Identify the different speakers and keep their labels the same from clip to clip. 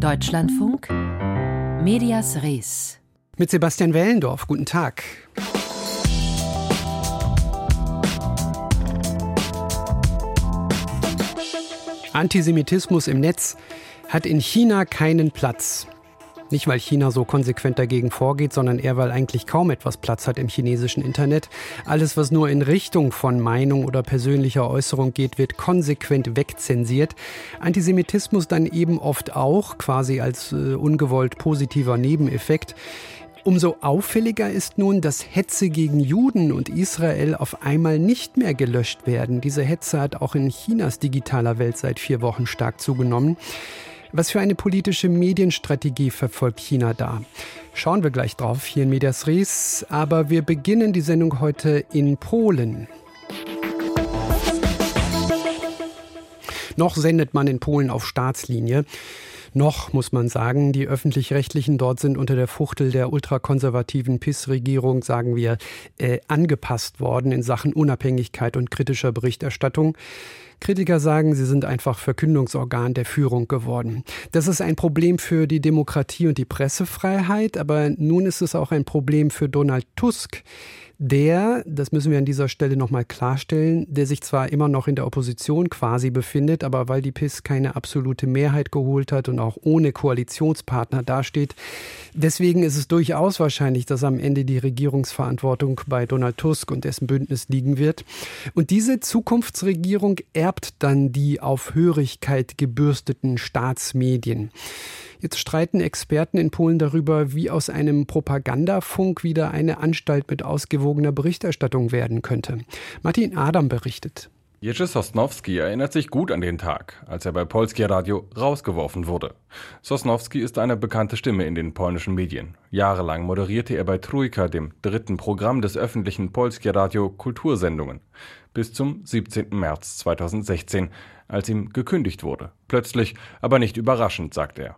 Speaker 1: Deutschlandfunk Medias Res.
Speaker 2: Mit Sebastian Wellendorf. Guten Tag. Antisemitismus im Netz hat in China keinen Platz. Nicht, weil China so konsequent dagegen vorgeht, sondern eher, weil eigentlich kaum etwas Platz hat im chinesischen Internet. Alles, was nur in Richtung von Meinung oder persönlicher Äußerung geht, wird konsequent wegzensiert. Antisemitismus dann eben oft auch, quasi als äh, ungewollt positiver Nebeneffekt. Umso auffälliger ist nun, dass Hetze gegen Juden und Israel auf einmal nicht mehr gelöscht werden. Diese Hetze hat auch in Chinas digitaler Welt seit vier Wochen stark zugenommen. Was für eine politische Medienstrategie verfolgt China da? Schauen wir gleich drauf hier in Medias Res, aber wir beginnen die Sendung heute in Polen. Noch sendet man in Polen auf Staatslinie. Noch muss man sagen, die öffentlich-rechtlichen dort sind unter der Fuchtel der ultrakonservativen PIS-Regierung, sagen wir, äh, angepasst worden in Sachen Unabhängigkeit und kritischer Berichterstattung. Kritiker sagen, sie sind einfach Verkündungsorgan der Führung geworden. Das ist ein Problem für die Demokratie und die Pressefreiheit, aber nun ist es auch ein Problem für Donald Tusk, der, das müssen wir an dieser Stelle nochmal klarstellen, der sich zwar immer noch in der Opposition quasi befindet, aber weil die PIS keine absolute Mehrheit geholt hat und auch ohne Koalitionspartner dasteht, deswegen ist es durchaus wahrscheinlich, dass am Ende die Regierungsverantwortung bei Donald Tusk und dessen Bündnis liegen wird. Und diese Zukunftsregierung erbt dann die auf Hörigkeit gebürsteten Staatsmedien. Jetzt streiten Experten in Polen darüber, wie aus einem Propagandafunk wieder eine Anstalt mit ausgewogener Berichterstattung werden könnte. Martin Adam berichtet.
Speaker 3: Jerzy Sosnowski erinnert sich gut an den Tag, als er bei Polskie Radio rausgeworfen wurde. Sosnowski ist eine bekannte Stimme in den polnischen Medien. Jahrelang moderierte er bei Trójka, dem dritten Programm des öffentlichen Polskie Radio, Kultursendungen. Bis zum 17. März 2016, als ihm gekündigt wurde. Plötzlich, aber nicht überraschend, sagt er.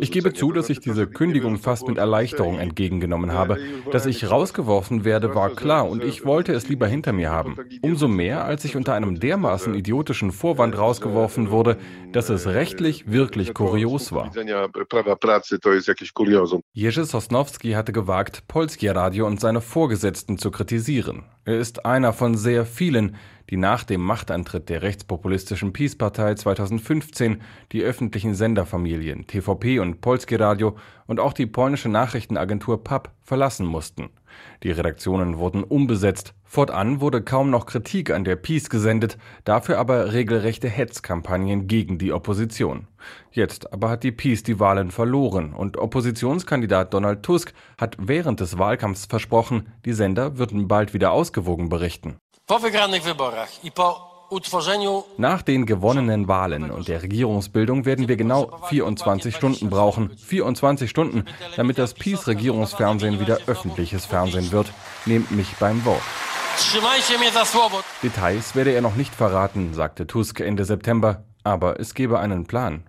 Speaker 3: Ich gebe zu, dass ich diese Kündigung fast mit Erleichterung entgegengenommen habe. Dass ich rausgeworfen werde, war klar und ich wollte es lieber hinter mir haben. Umso mehr, als ich unter einem dermaßen idiotischen Vorwand rausgeworfen wurde, dass es rechtlich wirklich kurios war. Jerzy Sosnowski hatte gewagt, Polskie Radio und seine Vorgesetzten zu kritisieren. Er ist einer von sehr vielen, die nach dem Machtantritt der rechtspopulistischen Peace-Partei 2015 die öffentlichen Senderfamilien TVP und Polskie Radio und auch die polnische Nachrichtenagentur PAP verlassen mussten. Die Redaktionen wurden umbesetzt, fortan wurde kaum noch Kritik an der Peace gesendet, dafür aber regelrechte Hetzkampagnen gegen die Opposition. Jetzt aber hat die Peace die Wahlen verloren und Oppositionskandidat Donald Tusk hat während des Wahlkampfs versprochen, die Sender würden bald wieder ausgewogen berichten. Nach den gewonnenen Wahlen und der Regierungsbildung werden wir genau 24 Stunden brauchen. 24 Stunden, damit das Peace-Regierungsfernsehen wieder öffentliches Fernsehen wird. Nehmt mich beim Wort. Details werde er noch nicht verraten, sagte Tusk Ende September, aber es gebe einen Plan.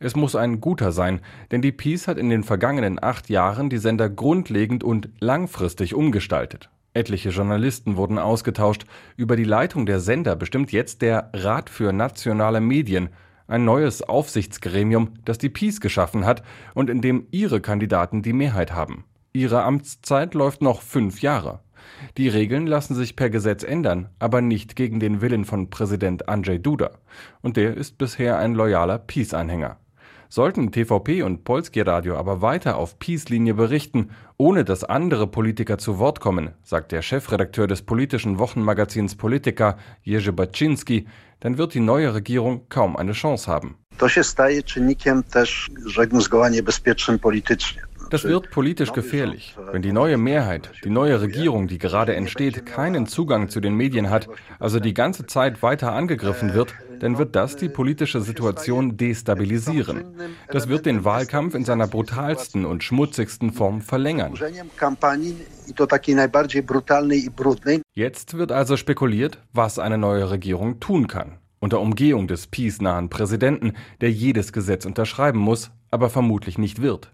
Speaker 3: Es muss ein guter sein, denn die Peace hat in den vergangenen acht Jahren die Sender grundlegend und langfristig umgestaltet. Etliche Journalisten wurden ausgetauscht. Über die Leitung der Sender bestimmt jetzt der Rat für nationale Medien, ein neues Aufsichtsgremium, das die Peace geschaffen hat und in dem ihre Kandidaten die Mehrheit haben. Ihre Amtszeit läuft noch fünf Jahre. Die Regeln lassen sich per Gesetz ändern, aber nicht gegen den Willen von Präsident Andrzej Duda. Und der ist bisher ein loyaler Peace-Anhänger. Sollten TVP und Polskie Radio aber weiter auf Peace-Linie berichten, ohne dass andere Politiker zu Wort kommen, sagt der Chefredakteur des politischen Wochenmagazins Politika, Jerzy Baczynski, dann wird die neue Regierung kaum eine Chance haben. Das wird politisch gefährlich. Wenn die neue Mehrheit, die neue Regierung, die gerade entsteht, keinen Zugang zu den Medien hat, also die ganze Zeit weiter angegriffen wird, dann wird das die politische Situation destabilisieren. Das wird den Wahlkampf in seiner brutalsten und schmutzigsten Form verlängern. Jetzt wird also spekuliert, was eine neue Regierung tun kann. Unter Umgehung des peace-nahen Präsidenten, der jedes Gesetz unterschreiben muss, aber vermutlich nicht wird.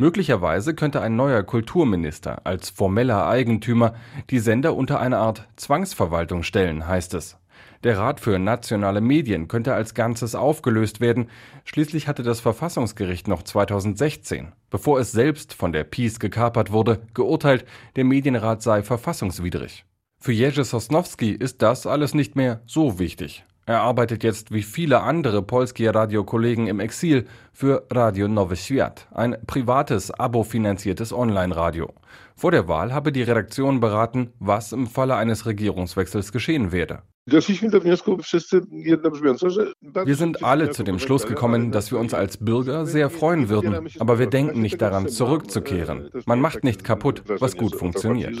Speaker 3: Möglicherweise könnte ein neuer Kulturminister als formeller Eigentümer die Sender unter eine Art Zwangsverwaltung stellen, heißt es. Der Rat für nationale Medien könnte als Ganzes aufgelöst werden. Schließlich hatte das Verfassungsgericht noch 2016, bevor es selbst von der PiS gekapert wurde, geurteilt, der Medienrat sei verfassungswidrig. Für Jerzy Sosnowski ist das alles nicht mehr so wichtig. Er arbeitet jetzt wie viele andere polskie Radiokollegen im Exil für Radio Nowy Świat, ein privates, abo-finanziertes Online-Radio. Vor der Wahl habe die Redaktion beraten, was im Falle eines Regierungswechsels geschehen werde. Wir sind alle zu dem Schluss gekommen, dass wir uns als Bürger sehr freuen würden, aber wir denken nicht daran, zurückzukehren. Man macht nicht kaputt, was gut funktioniert.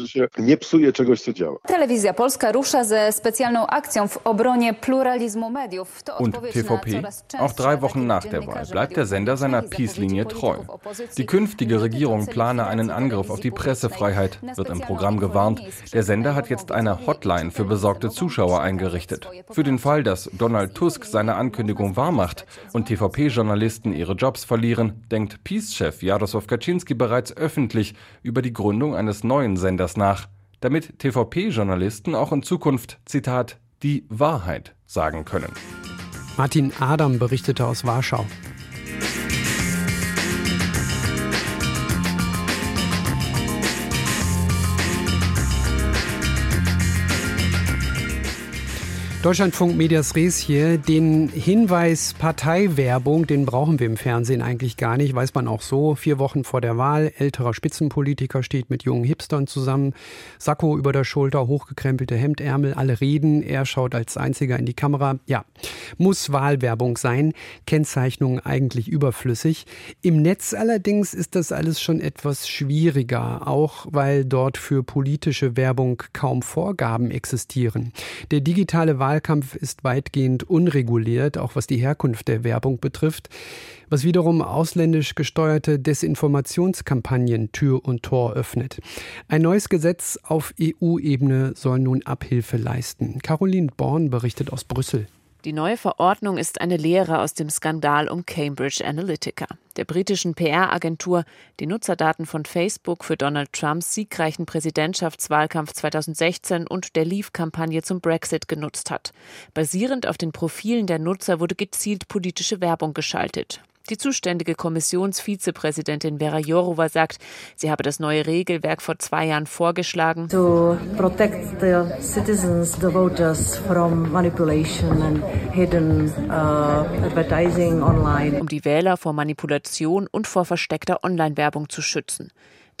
Speaker 3: Und TVP? Auch drei Wochen nach der Wahl bleibt der Sender seiner Peace-Linie treu. Die künftige Regierung plane einen Angriff auf die Pressefreiheit, wird im Programm gewarnt. Der Sender hat jetzt eine Hotline für besorgte Zuschauer eingerichtet. Für den Fall, dass Donald Tusk seine Ankündigung wahrmacht und TVP-Journalisten ihre Jobs verlieren, denkt Peace-Chef Jaroslaw Kaczynski bereits öffentlich über die Gründung eines neuen Senders nach, damit TVP-Journalisten auch in Zukunft, Zitat, die Wahrheit sagen können.
Speaker 2: Martin Adam berichtete aus Warschau. Deutschlandfunk Medias Res hier. Den Hinweis Parteiwerbung, den brauchen wir im Fernsehen eigentlich gar nicht, weiß man auch so. Vier Wochen vor der Wahl, älterer Spitzenpolitiker steht mit jungen Hipstern zusammen, Sakko über der Schulter, hochgekrempelte Hemdärmel, alle reden, er schaut als einziger in die Kamera. Ja, muss Wahlwerbung sein, Kennzeichnung eigentlich überflüssig. Im Netz allerdings ist das alles schon etwas schwieriger, auch weil dort für politische Werbung kaum Vorgaben existieren. Der digitale Wahlkampf ist weitgehend unreguliert, auch was die Herkunft der Werbung betrifft, was wiederum ausländisch gesteuerte Desinformationskampagnen Tür und Tor öffnet. Ein neues Gesetz auf EU-Ebene soll nun Abhilfe leisten. Caroline Born berichtet aus Brüssel.
Speaker 4: Die neue Verordnung ist eine Lehre aus dem Skandal um Cambridge Analytica, der britischen PR-Agentur, die Nutzerdaten von Facebook für Donald Trumps siegreichen Präsidentschaftswahlkampf 2016 und der Leave-Kampagne zum Brexit genutzt hat. Basierend auf den Profilen der Nutzer wurde gezielt politische Werbung geschaltet. Die zuständige Kommissionsvizepräsidentin Vera Jourova sagt, sie habe das neue Regelwerk vor zwei Jahren vorgeschlagen. To protect the citizens, the voters from manipulation and hidden uh, advertising online. Um die Wähler vor Manipulation und vor versteckter Online-Werbung zu schützen.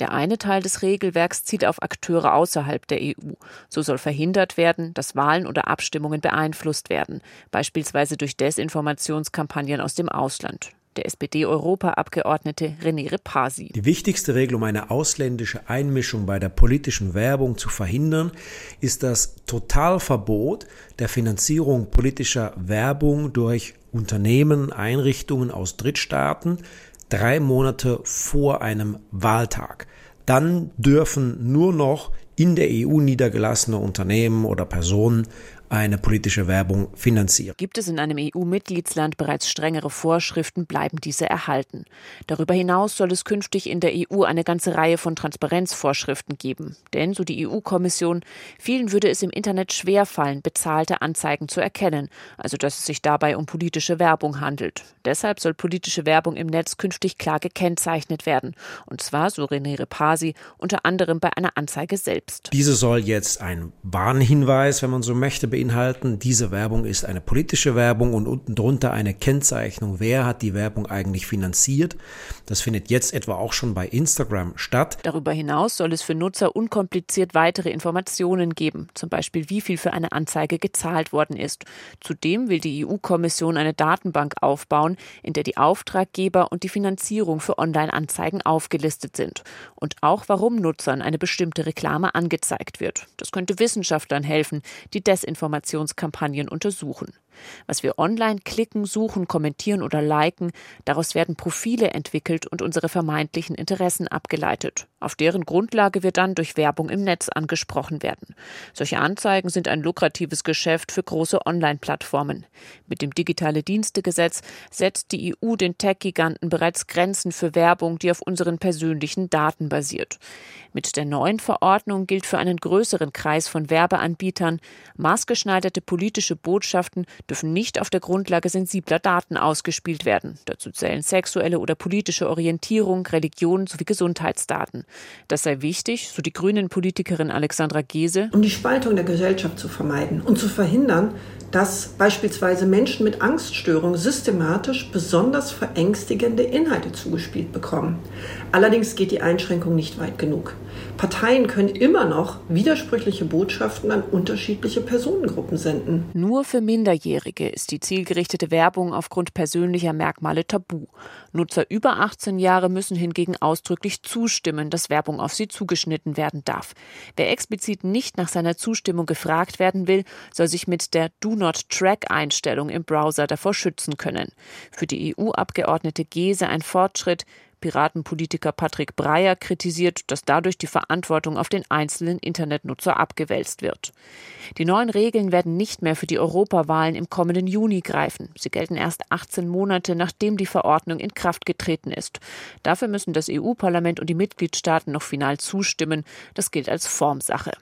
Speaker 4: Der eine Teil des Regelwerks zielt auf Akteure außerhalb der EU. So soll verhindert werden, dass Wahlen oder Abstimmungen beeinflusst werden, beispielsweise durch Desinformationskampagnen aus dem Ausland der SPD-Europaabgeordnete René Repasi.
Speaker 5: Die wichtigste Regel, um eine ausländische Einmischung bei der politischen Werbung zu verhindern, ist das Totalverbot der Finanzierung politischer Werbung durch Unternehmen, Einrichtungen aus Drittstaaten drei Monate vor einem Wahltag. Dann dürfen nur noch in der EU niedergelassene Unternehmen oder Personen eine politische Werbung finanzieren.
Speaker 4: Gibt es in einem EU-Mitgliedsland bereits strengere Vorschriften, bleiben diese erhalten. Darüber hinaus soll es künftig in der EU eine ganze Reihe von Transparenzvorschriften geben. Denn, so die EU-Kommission, vielen würde es im Internet schwerfallen, bezahlte Anzeigen zu erkennen, also dass es sich dabei um politische Werbung handelt. Deshalb soll politische Werbung im Netz künftig klar gekennzeichnet werden. Und zwar, so René Repasi, unter anderem bei einer Anzeige selbst.
Speaker 5: Diese soll jetzt ein Warnhinweis, wenn man so möchte, beinhalten, diese Werbung ist eine politische Werbung und unten drunter eine Kennzeichnung, wer hat die Werbung eigentlich finanziert. Das findet jetzt etwa auch schon bei Instagram statt.
Speaker 4: Darüber hinaus soll es für Nutzer unkompliziert weitere Informationen geben, zum Beispiel wie viel für eine Anzeige gezahlt worden ist. Zudem will die EU-Kommission eine Datenbank aufbauen, in der die Auftraggeber und die Finanzierung für Online-Anzeigen aufgelistet sind und auch warum Nutzern eine bestimmte Reklame angezeigt wird. Das könnte Wissenschaftlern helfen, die Desinformation Desinformationskampagnen untersuchen. Was wir online klicken, suchen, kommentieren oder liken, daraus werden Profile entwickelt und unsere vermeintlichen Interessen abgeleitet. Auf deren Grundlage wir dann durch Werbung im Netz angesprochen werden. Solche Anzeigen sind ein lukratives Geschäft für große Online-Plattformen. Mit dem Digitale Dienstegesetz setzt die EU den Tech-Giganten bereits Grenzen für Werbung, die auf unseren persönlichen Daten basiert. Mit der neuen Verordnung gilt für einen größeren Kreis von Werbeanbietern, maßgeschneiderte politische Botschaften dürfen nicht auf der Grundlage sensibler Daten ausgespielt werden. Dazu zählen sexuelle oder politische Orientierung, Religion sowie Gesundheitsdaten. Das sei wichtig, so die grünen Politikerin Alexandra Gese.
Speaker 6: Um die Spaltung der Gesellschaft zu vermeiden und zu verhindern, dass beispielsweise Menschen mit Angststörungen systematisch besonders verängstigende Inhalte zugespielt bekommen. Allerdings geht die Einschränkung nicht weit genug. Parteien können immer noch widersprüchliche Botschaften an unterschiedliche Personengruppen senden.
Speaker 4: Nur für Minderjährige ist die zielgerichtete Werbung aufgrund persönlicher Merkmale tabu. Nutzer über 18 Jahre müssen hingegen ausdrücklich zustimmen, dass Werbung auf sie zugeschnitten werden darf. Wer explizit nicht nach seiner Zustimmung gefragt werden will, soll sich mit der Do Not Track Einstellung im Browser davor schützen können. Für die EU-Abgeordnete Gese ein Fortschritt, Piratenpolitiker Patrick Breyer kritisiert, dass dadurch die Verantwortung auf den einzelnen Internetnutzer abgewälzt wird. Die neuen Regeln werden nicht mehr für die Europawahlen im kommenden Juni greifen. Sie gelten erst 18 Monate, nachdem die Verordnung in Kraft getreten ist. Dafür müssen das EU-Parlament und die Mitgliedstaaten noch final zustimmen. Das gilt als Formsache.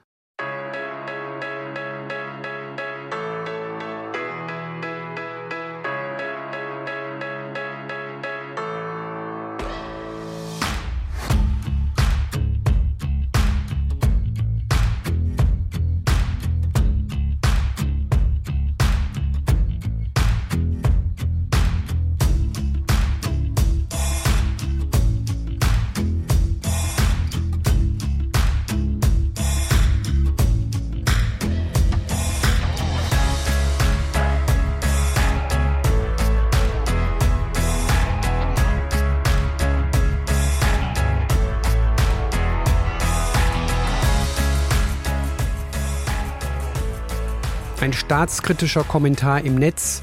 Speaker 2: Staatskritischer Kommentar im Netz.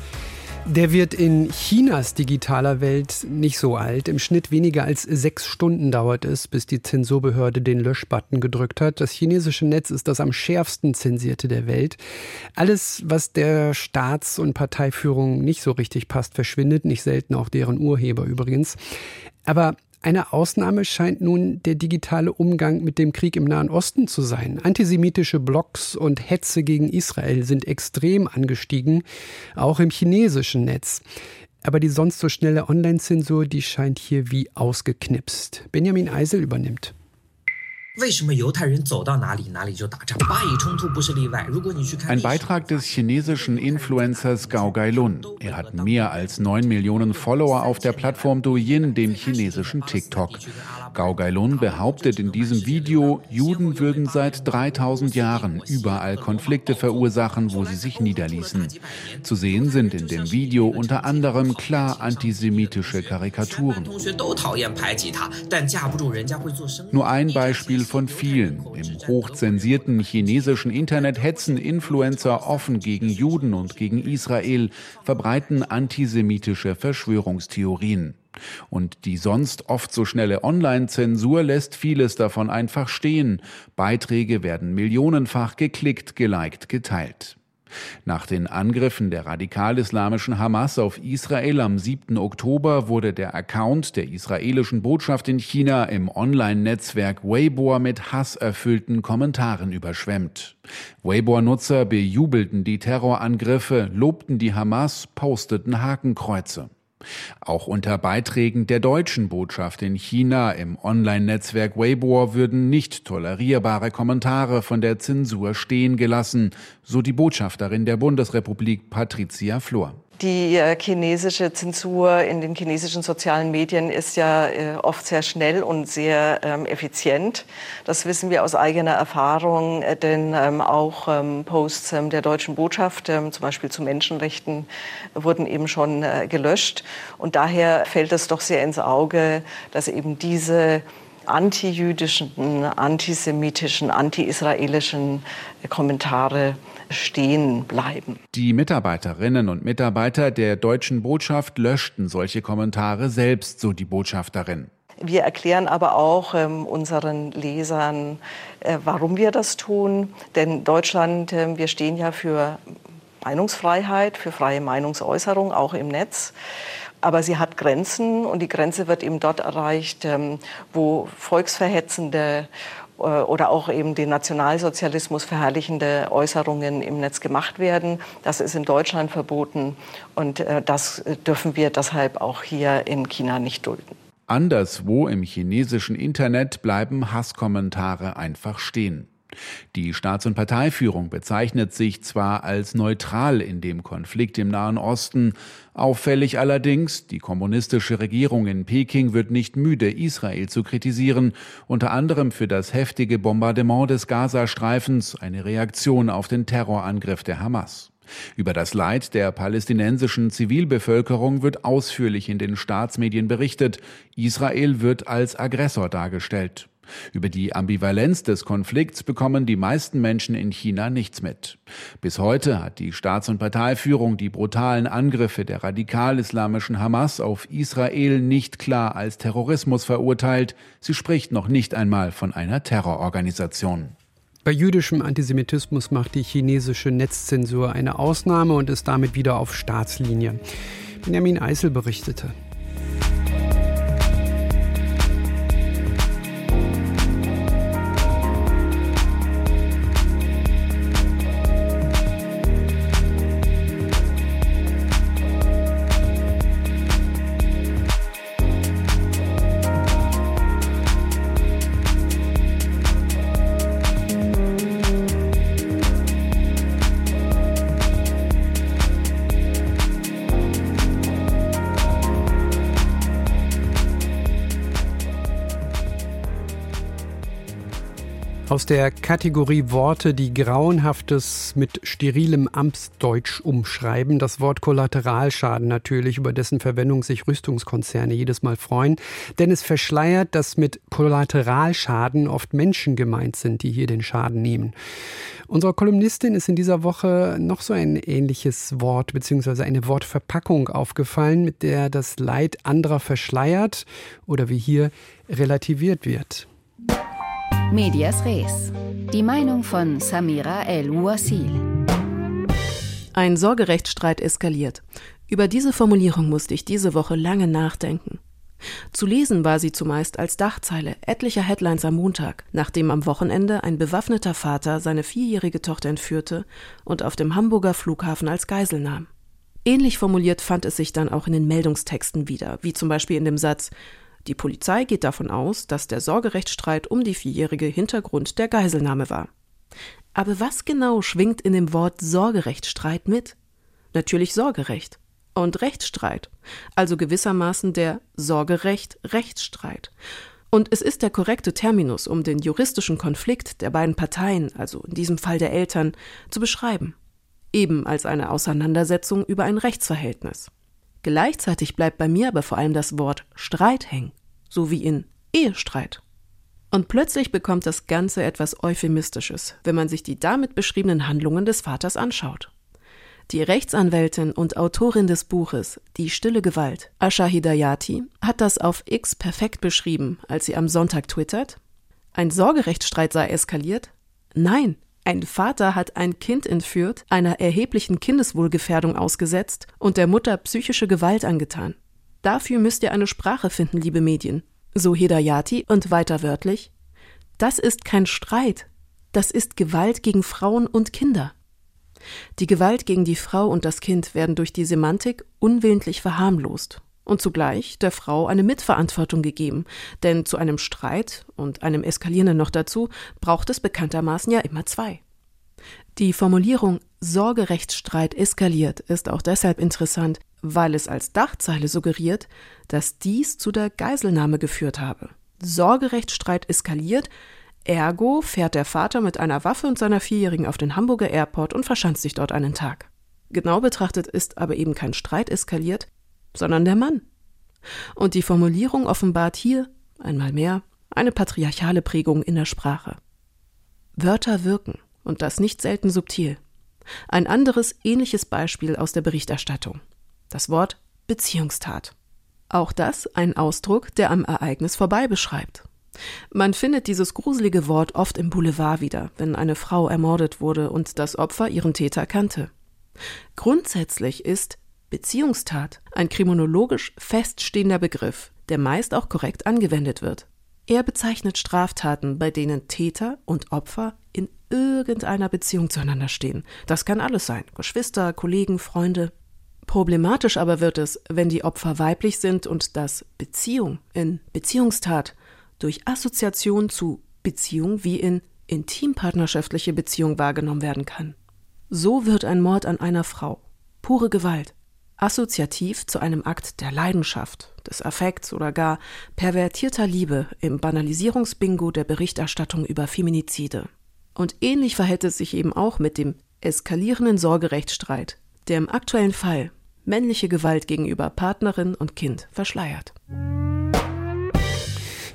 Speaker 2: Der wird in Chinas digitaler Welt nicht so alt. Im Schnitt weniger als sechs Stunden dauert es, bis die Zensurbehörde den Löschbutton gedrückt hat. Das chinesische Netz ist das am schärfsten zensierte der Welt. Alles, was der Staats- und Parteiführung nicht so richtig passt, verschwindet, nicht selten auch deren Urheber übrigens. Aber eine Ausnahme scheint nun der digitale Umgang mit dem Krieg im Nahen Osten zu sein. Antisemitische Blogs und Hetze gegen Israel sind extrem angestiegen, auch im chinesischen Netz. Aber die sonst so schnelle Online-Zensur, die scheint hier wie ausgeknipst. Benjamin Eisel übernimmt.
Speaker 7: Ein Beitrag des chinesischen Influencers Gao Gailun. Er hat mehr als 9 Millionen Follower auf der Plattform Douyin, dem chinesischen TikTok. Gao Gailun behauptet in diesem Video, Juden würden seit 3000 Jahren überall Konflikte verursachen, wo sie sich niederließen. Zu sehen sind in dem Video unter anderem klar antisemitische Karikaturen. Nur ein Beispiel von vielen. Im hochzensierten chinesischen Internet hetzen Influencer offen gegen Juden und gegen Israel, verbreiten antisemitische Verschwörungstheorien. Und die sonst oft so schnelle Online-Zensur lässt vieles davon einfach stehen. Beiträge werden millionenfach geklickt, geliked, geteilt. Nach den Angriffen der radikal-islamischen Hamas auf Israel am 7. Oktober wurde der Account der israelischen Botschaft in China im Online-Netzwerk Weibo mit hasserfüllten Kommentaren überschwemmt. Weibo-Nutzer bejubelten die Terrorangriffe, lobten die Hamas, posteten Hakenkreuze. Auch unter Beiträgen der deutschen Botschaft in China im Online-Netzwerk Weibo würden nicht tolerierbare Kommentare von der Zensur stehen gelassen, so die Botschafterin der Bundesrepublik Patricia Flor.
Speaker 8: Die äh, chinesische Zensur in den chinesischen sozialen Medien ist ja äh, oft sehr schnell und sehr ähm, effizient. Das wissen wir aus eigener Erfahrung, äh, denn ähm, auch ähm, Posts der deutschen Botschaft, zum Beispiel zu Menschenrechten, wurden eben schon gelöscht. Und daher fällt es doch sehr ins Auge, dass eben diese antijüdischen, antisemitischen, anti-israelischen Kommentare stehen bleiben.
Speaker 7: Die Mitarbeiterinnen und Mitarbeiter der deutschen Botschaft löschten solche Kommentare selbst, so die Botschafterin.
Speaker 8: Wir erklären aber auch ähm, unseren Lesern, äh, warum wir das tun. Denn Deutschland, äh, wir stehen ja für Meinungsfreiheit, für freie Meinungsäußerung, auch im Netz. Aber sie hat Grenzen und die Grenze wird eben dort erreicht, ähm, wo volksverhetzende oder auch eben den Nationalsozialismus verherrlichende Äußerungen im Netz gemacht werden. Das ist in Deutschland verboten und äh, das dürfen wir deshalb auch hier in China nicht dulden.
Speaker 7: Anderswo im chinesischen Internet bleiben Hasskommentare einfach stehen. Die Staats- und Parteiführung bezeichnet sich zwar als neutral in dem Konflikt im Nahen Osten, auffällig allerdings, die kommunistische Regierung in Peking wird nicht müde, Israel zu kritisieren, unter anderem für das heftige Bombardement des Gazastreifens, eine Reaktion auf den Terrorangriff der Hamas. Über das Leid der palästinensischen Zivilbevölkerung wird ausführlich in den Staatsmedien berichtet. Israel wird als Aggressor dargestellt. Über die Ambivalenz des Konflikts bekommen die meisten Menschen in China nichts mit. Bis heute hat die Staats- und Parteiführung die brutalen Angriffe der radikal-islamischen Hamas auf Israel nicht klar als Terrorismus verurteilt. Sie spricht noch nicht einmal von einer Terrororganisation.
Speaker 2: Bei jüdischem Antisemitismus macht die chinesische Netzzensur eine Ausnahme und ist damit wieder auf Staatslinie. Benjamin Eisel berichtete. Aus der Kategorie Worte, die Grauenhaftes mit sterilem Amtsdeutsch umschreiben, das Wort Kollateralschaden natürlich, über dessen Verwendung sich Rüstungskonzerne jedes Mal freuen. Denn es verschleiert, dass mit Kollateralschaden oft Menschen gemeint sind, die hier den Schaden nehmen. Unserer Kolumnistin ist in dieser Woche noch so ein ähnliches Wort bzw. eine Wortverpackung aufgefallen, mit der das Leid anderer verschleiert oder wie hier relativiert wird.
Speaker 1: Medias Res. Die Meinung von Samira El-Wasil.
Speaker 9: Ein Sorgerechtsstreit eskaliert. Über diese Formulierung musste ich diese Woche lange nachdenken. Zu lesen war sie zumeist als Dachzeile etlicher Headlines am Montag, nachdem am Wochenende ein bewaffneter Vater seine vierjährige Tochter entführte und auf dem Hamburger Flughafen als Geisel nahm. Ähnlich formuliert fand es sich dann auch in den Meldungstexten wieder, wie zum Beispiel in dem Satz die Polizei geht davon aus, dass der Sorgerechtsstreit um die Vierjährige Hintergrund der Geiselnahme war. Aber was genau schwingt in dem Wort Sorgerechtsstreit mit? Natürlich Sorgerecht und Rechtsstreit, also gewissermaßen der Sorgerecht-Rechtsstreit. Und es ist der korrekte Terminus, um den juristischen Konflikt der beiden Parteien, also in diesem Fall der Eltern, zu beschreiben. Eben als eine Auseinandersetzung über ein Rechtsverhältnis. Gleichzeitig bleibt bei mir aber vor allem das Wort Streit hängen, so wie in Ehestreit. Und plötzlich bekommt das Ganze etwas Euphemistisches, wenn man sich die damit beschriebenen Handlungen des Vaters anschaut. Die Rechtsanwältin und Autorin des Buches Die stille Gewalt, Asha Hidayati, hat das auf X perfekt beschrieben, als sie am Sonntag twittert: Ein Sorgerechtsstreit sei eskaliert? Nein, ein Vater hat ein Kind entführt, einer erheblichen Kindeswohlgefährdung ausgesetzt und der Mutter psychische Gewalt angetan. Dafür müsst ihr eine Sprache finden, liebe Medien. So Hedayati und weiter wörtlich. Das ist kein Streit. Das ist Gewalt gegen Frauen und Kinder. Die Gewalt gegen die Frau und das Kind werden durch die Semantik unwillentlich verharmlost und zugleich der Frau eine Mitverantwortung gegeben, denn zu einem Streit und einem Eskalierenden noch dazu braucht es bekanntermaßen ja immer zwei. Die Formulierung Sorgerechtsstreit eskaliert ist auch deshalb interessant, weil es als Dachzeile suggeriert, dass dies zu der Geiselnahme geführt habe. Sorgerechtsstreit eskaliert, ergo fährt der Vater mit einer Waffe und seiner Vierjährigen auf den Hamburger Airport und verschanzt sich dort einen Tag. Genau betrachtet ist aber eben kein Streit eskaliert, sondern der Mann. Und die Formulierung offenbart hier, einmal mehr, eine patriarchale Prägung in der Sprache. Wörter wirken, und das nicht selten subtil. Ein anderes ähnliches Beispiel aus der Berichterstattung. Das Wort Beziehungstat. Auch das ein Ausdruck, der am Ereignis vorbei beschreibt. Man findet dieses gruselige Wort oft im Boulevard wieder, wenn eine Frau ermordet wurde und das Opfer ihren Täter kannte. Grundsätzlich ist Beziehungstat ein kriminologisch feststehender Begriff, der meist auch korrekt angewendet wird. Er bezeichnet Straftaten, bei denen Täter und Opfer in irgendeiner Beziehung zueinander stehen. Das kann alles sein Geschwister, Kollegen, Freunde. Problematisch aber wird es, wenn die Opfer weiblich sind und das Beziehung in Beziehungstat durch Assoziation zu Beziehung wie in intimpartnerschaftliche Beziehung wahrgenommen werden kann. So wird ein Mord an einer Frau, pure Gewalt, assoziativ zu einem Akt der Leidenschaft, des Affekts oder gar pervertierter Liebe im Banalisierungsbingo der Berichterstattung über Feminizide. Und ähnlich verhält es sich eben auch mit dem eskalierenden Sorgerechtsstreit, der im aktuellen Fall männliche Gewalt gegenüber Partnerin und Kind verschleiert.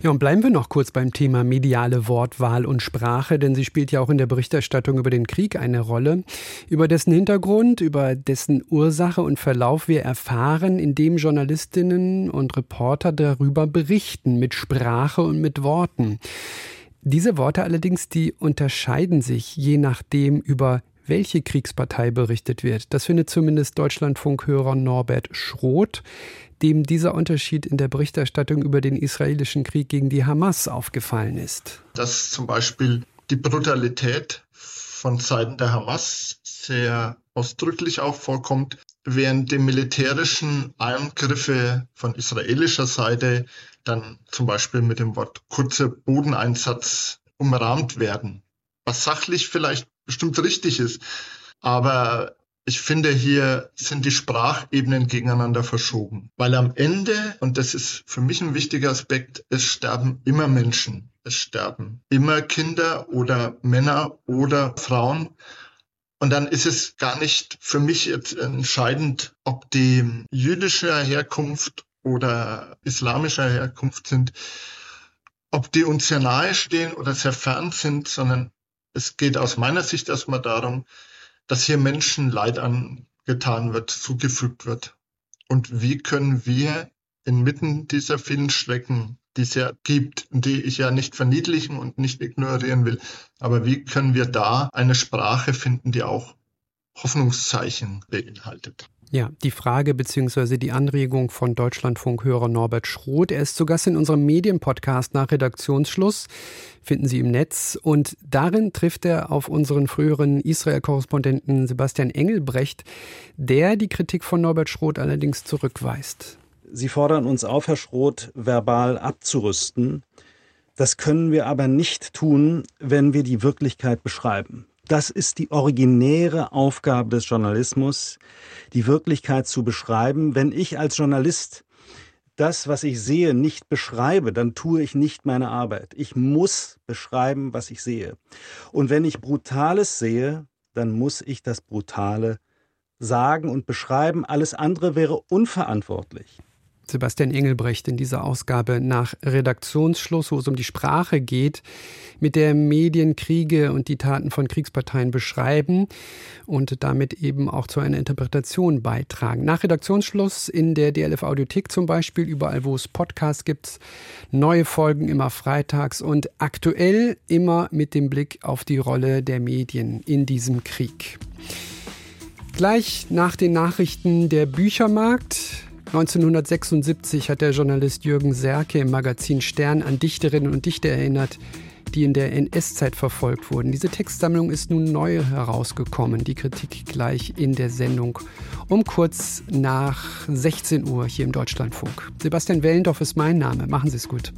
Speaker 2: Ja, und bleiben wir noch kurz beim Thema mediale Wortwahl und Sprache, denn sie spielt ja auch in der Berichterstattung über den Krieg eine Rolle. Über dessen Hintergrund, über dessen Ursache und Verlauf wir erfahren, indem Journalistinnen und Reporter darüber berichten, mit Sprache und mit Worten. Diese Worte allerdings, die unterscheiden sich je nachdem, über welche Kriegspartei berichtet wird. Das findet zumindest Deutschlandfunkhörer Norbert Schroth dem dieser Unterschied in der Berichterstattung über den israelischen Krieg gegen die Hamas aufgefallen ist.
Speaker 10: Dass zum Beispiel die Brutalität von Seiten der Hamas sehr ausdrücklich auch vorkommt, während die militärischen Angriffe von israelischer Seite dann zum Beispiel mit dem Wort kurzer Bodeneinsatz umrahmt werden. Was sachlich vielleicht bestimmt richtig ist, aber ich finde, hier sind die Sprachebenen gegeneinander verschoben, weil am Ende, und das ist für mich ein wichtiger Aspekt, es sterben immer Menschen. Es sterben immer Kinder oder Männer oder Frauen. Und dann ist es gar nicht für mich jetzt entscheidend, ob die jüdischer Herkunft oder islamischer Herkunft sind, ob die uns sehr nahe stehen oder sehr fern sind, sondern es geht aus meiner Sicht erstmal darum, dass hier Menschen Leid angetan wird, zugefügt wird. Und wie können wir inmitten dieser vielen Schrecken, die es ja gibt, die ich ja nicht verniedlichen und nicht ignorieren will, aber wie können wir da eine Sprache finden, die auch Hoffnungszeichen beinhaltet?
Speaker 2: Ja, die Frage bzw. die Anregung von Deutschlandfunkhörer Norbert Schroth. Er ist zu Gast in unserem Medienpodcast nach Redaktionsschluss. Finden Sie im Netz. Und darin trifft er auf unseren früheren Israel-Korrespondenten Sebastian Engelbrecht, der die Kritik von Norbert Schroth allerdings zurückweist.
Speaker 11: Sie fordern uns auf, Herr Schroth, verbal abzurüsten. Das können wir aber nicht tun, wenn wir die Wirklichkeit beschreiben. Das ist die originäre Aufgabe des Journalismus, die Wirklichkeit zu beschreiben. Wenn ich als Journalist das, was ich sehe, nicht beschreibe, dann tue ich nicht meine Arbeit. Ich muss beschreiben, was ich sehe. Und wenn ich Brutales sehe, dann muss ich das Brutale sagen und beschreiben. Alles andere wäre unverantwortlich.
Speaker 2: Sebastian Engelbrecht in dieser Ausgabe nach Redaktionsschluss, wo es um die Sprache geht, mit der Medien Kriege und die Taten von Kriegsparteien beschreiben und damit eben auch zu einer Interpretation beitragen. Nach Redaktionsschluss in der DLF Audiothek zum Beispiel, überall wo es Podcasts gibt, neue Folgen immer freitags und aktuell immer mit dem Blick auf die Rolle der Medien in diesem Krieg. Gleich nach den Nachrichten der Büchermarkt 1976 hat der Journalist Jürgen Serke im Magazin Stern an Dichterinnen und Dichter erinnert, die in der NS-Zeit verfolgt wurden. Diese Textsammlung ist nun neu herausgekommen. Die Kritik gleich in der Sendung um kurz nach 16 Uhr hier im Deutschlandfunk. Sebastian Wellendorf ist mein Name. Machen Sie es gut.